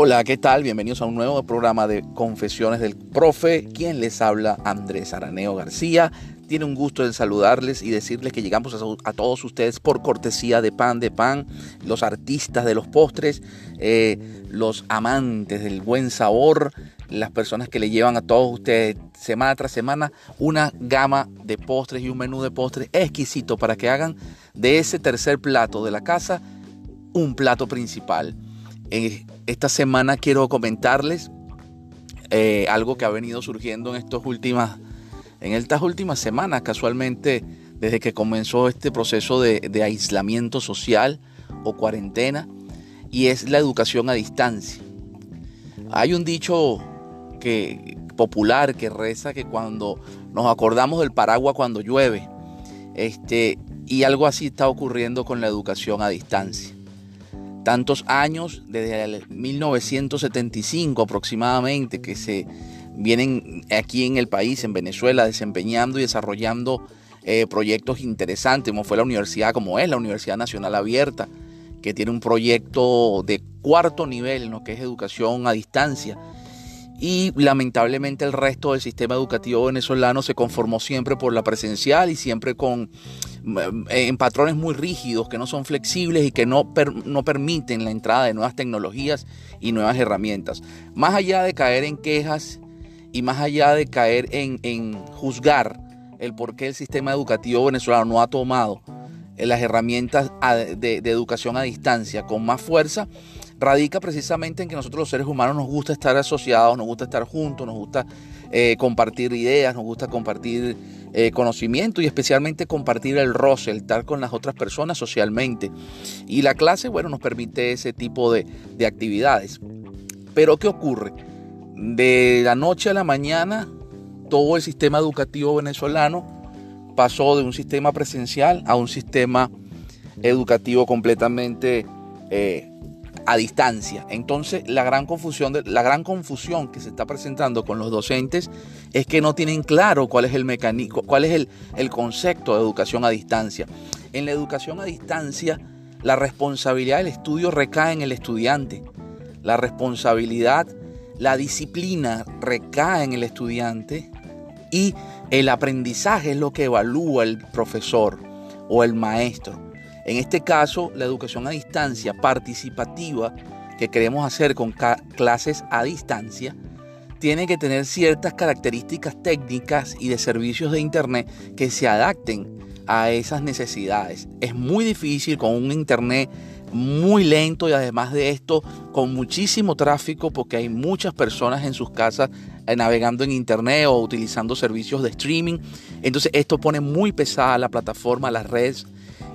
Hola, ¿qué tal? Bienvenidos a un nuevo programa de Confesiones del Profe. Quien les habla, Andrés Araneo García. Tiene un gusto en saludarles y decirles que llegamos a, todos ustedes por cortesía de Pan de Pan, los artistas de los postres, eh, los amantes del buen sabor, las personas que le llevan a todos ustedes semana tras semana una gama de postres y un menú de postres exquisito para que hagan de ese tercer plato de la casa un plato principal. Esta semana quiero comentarles eh, algo que ha venido surgiendo en, estas últimas semanas, casualmente desde que comenzó este proceso de, aislamiento social o cuarentena, y es la educación a distancia. Hay un dicho popular que reza que cuando nos acordamos del paraguas cuando llueve, este, y algo así está ocurriendo con la educación a distancia tantos años, desde el 1975 aproximadamente, que se vienen aquí en el país, en Venezuela, desempeñando y desarrollando eh, proyectos interesantes, como fue la universidad, como es la Universidad Nacional Abierta, que tiene un proyecto de cuarto nivel en lo que es educación a distancia. Y lamentablemente el resto del sistema educativo venezolano se conformó siempre por la presencial y siempre con en patrones muy rígidos, que no son flexibles y que no, no permiten la entrada de nuevas tecnologías y nuevas herramientas. Más allá de caer en quejas y más allá de caer en, juzgar el por qué el sistema educativo venezolano no ha tomado eh, las herramientas de educación a distancia con más fuerza, radica precisamente en que nosotros los seres humanos nos gusta estar asociados, nos gusta estar juntos, nos gusta eh, compartir ideas, nos gusta compartir eh, conocimiento y especialmente compartir el roce, el estar con las otras personas socialmente. Y la clase, bueno, nos permite ese tipo de, de actividades. Pero ¿qué ocurre? De la noche a la mañana, todo el sistema educativo venezolano pasó de un sistema presencial a un sistema educativo completamente eh, a distancia. Entonces, la gran confusión, la gran confusión que se está presentando con los docentes es que no tienen claro cuál es el mecanismo, cuál es el, el concepto de educación a distancia. En la educación a distancia, la responsabilidad del estudio recae en el estudiante. La responsabilidad, la disciplina recae en el estudiante y el aprendizaje es lo que evalúa el profesor o el maestro. En este caso, la educación a distancia participativa que queremos hacer con clases a distancia tiene que tener ciertas características técnicas y de servicios de Internet que se adapten a esas necesidades. Es muy difícil con un Internet muy lento y además de esto con muchísimo tráfico porque hay muchas personas en sus casas eh, navegando en internet o utilizando servicios de streaming. Entonces esto pone muy pesada la plataforma, las redes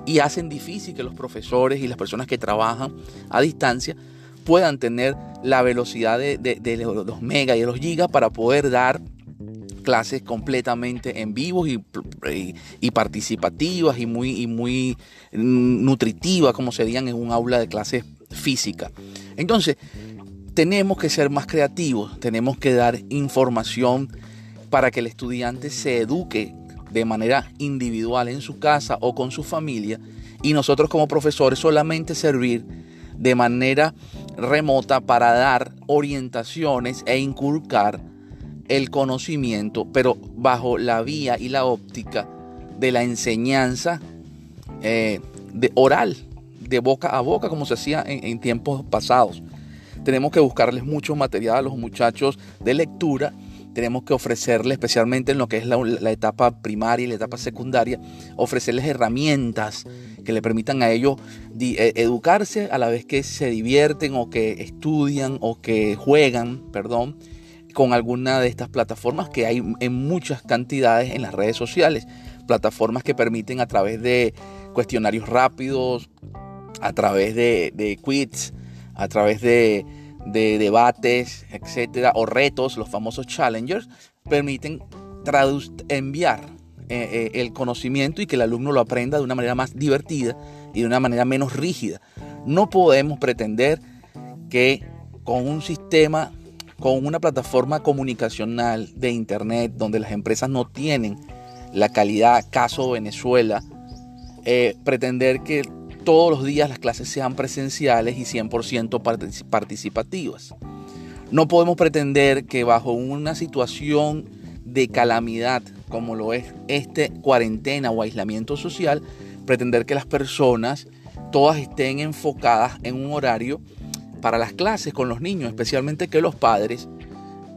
y hacen difícil que los profesores y las personas que trabajan a distancia puedan tener la velocidad de, los megas y de los gigas para poder dar clases completamente en vivo y, participativas y muy, muy nutritivas como serían en un aula de clases física. Entonces, tenemos que ser más creativos, tenemos que dar información para que el estudiante se eduque de manera individual en su casa o con su familia y nosotros como profesores solamente servir de manera remota para dar orientaciones e inculcar el conocimiento, pero bajo la vía y la óptica de la enseñanza eh, de oral, de boca a boca, como se hacía en, en tiempos pasados. Tenemos que buscarles mucho material a los muchachos de lectura tenemos que ofrecerles, especialmente en lo que es la, etapa primaria y la etapa secundaria, ofrecerles herramientas que le permitan a ellos eh, educarse a la vez que se divierten o que estudian o que juegan, perdón, con alguna de estas plataformas que hay en muchas cantidades en las redes sociales. Plataformas que permiten a través de cuestionarios rápidos, a través de, de quiz, a través de de debates, etcétera, o retos, los famosos challengers, permiten enviar eh, eh, el conocimiento y que el alumno lo aprenda de una manera más divertida y de una manera menos rígida. No podemos pretender que con un sistema, con una plataforma comunicacional de Internet donde las empresas no tienen la calidad, caso Venezuela, eh, pretender que todos los días las clases sean presenciales y 100% participativas. No podemos pretender que bajo una situación de calamidad como lo es este cuarentena o aislamiento social, pretender que las personas todas estén enfocadas en un horario para las clases con los niños, especialmente que los padres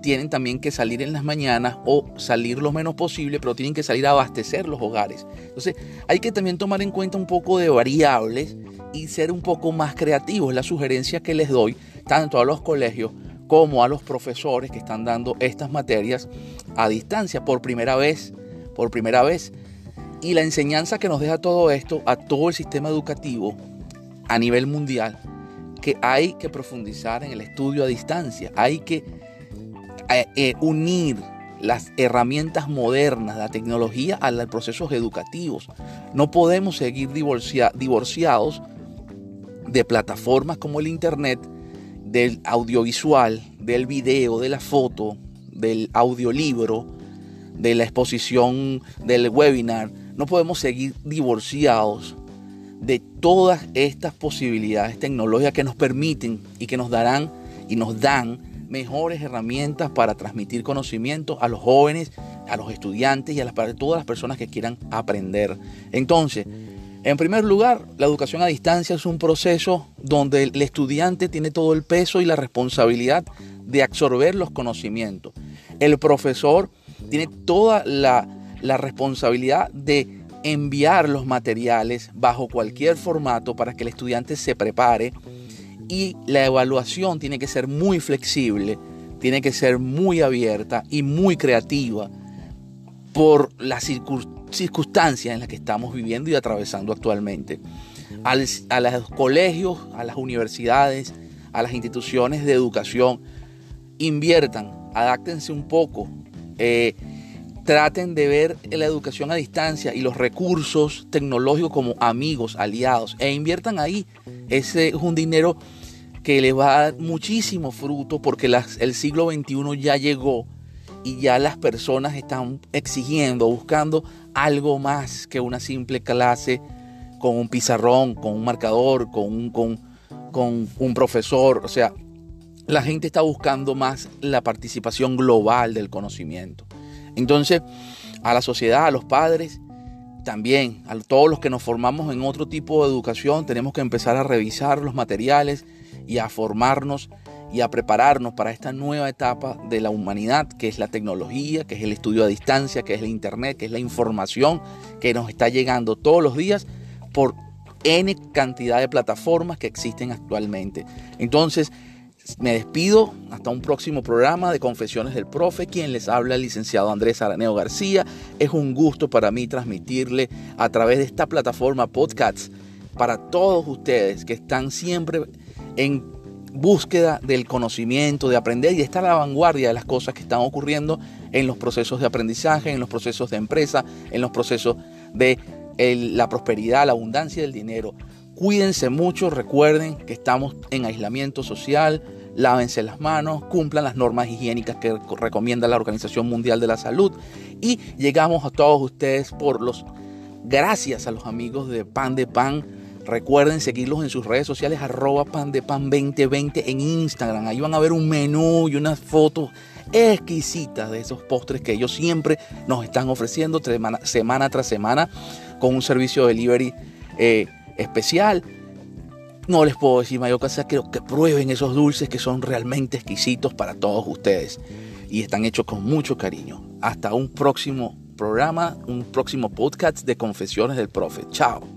tienen también que salir en las mañanas o salir lo menos posible, pero tienen que salir a abastecer los hogares. Entonces hay que también tomar en cuenta un poco de variables y ser un poco más creativos. La sugerencia que les doy tanto a los colegios como a los profesores que están dando estas materias a distancia por primera vez, por primera vez. Y la enseñanza que nos deja todo esto a todo el sistema educativo a nivel mundial, que hay que profundizar en el estudio a distancia, hay que eh, eh, unir las herramientas modernas, la tecnología a los procesos educativos. No podemos seguir divorciados de plataformas como el Internet, del audiovisual, del video, de la foto, del audiolibro, de la exposición del webinar. No podemos seguir divorciados de todas estas posibilidades tecnológicas que nos permiten y que nos darán y nos dan mejores herramientas para transmitir conocimiento a los jóvenes, a los estudiantes y a, todas las personas que quieran aprender. Entonces, en primer lugar, la educación a distancia es un proceso donde el estudiante tiene todo el peso y la responsabilidad de absorber los conocimientos. El profesor tiene toda la responsabilidad de enviar los materiales bajo cualquier formato para que el estudiante se prepare y la evaluación tiene que ser muy flexible, tiene que ser muy abierta y muy creativa por las circunstancias en las que estamos viviendo y atravesando actualmente. a los colegios, a las universidades, a las instituciones de educación, inviertan, adáctense un poco, eh, traten de ver la educación a distancia y los recursos tecnológicos como amigos, aliados, e inviertan ahí. Ese es un dinero que le va a dar muchísimo fruto porque el siglo XXI ya llegó y ya las personas están exigiendo, buscando algo más que una simple clase con un pizarrón, con un marcador, con un, con, con un profesor. O sea, la gente está buscando más la participación global del conocimiento. Entonces, a la sociedad, a los padres, también a todos los que nos formamos en otro tipo de educación, tenemos que empezar a revisar los materiales y a formarnos y a prepararnos para esta nueva etapa de la humanidad, que es la tecnología, que es el estudio a distancia, que es el Internet, que es la información que nos está llegando todos los días por N cantidad de plataformas que existen actualmente. Entonces, me despido hasta un próximo programa de Confesiones del Profe, quien les habla el licenciado Andrés Araneo García. Es un gusto para mí transmitirle a través de esta plataforma podcast para todos ustedes que están siempre en búsqueda del conocimiento, de aprender y de estar a la vanguardia de las cosas que están ocurriendo en los procesos de aprendizaje, en los procesos de empresa, en los procesos de la prosperidad, la abundancia del dinero. Cuídense mucho, recuerden que estamos en aislamiento social, lávense las manos, cumplan las normas higiénicas que recomienda la Organización Mundial de la Salud y llegamos a todos ustedes por los gracias a los amigos de Pan de Pan Recuerden seguirlos en sus redes sociales, arroba pan de pan 2020 en Instagram. Ahí van a ver un menú y unas fotos exquisitas de esos postres que ellos siempre nos están ofreciendo semana, tras semana con un servicio de delivery eh, especial. No les puedo decir mayor cosa que, que prueben esos dulces que son realmente exquisitos para todos ustedes y están hechos con mucho cariño. Hasta un próximo programa, un próximo podcast de Confesiones del Profe. Chao.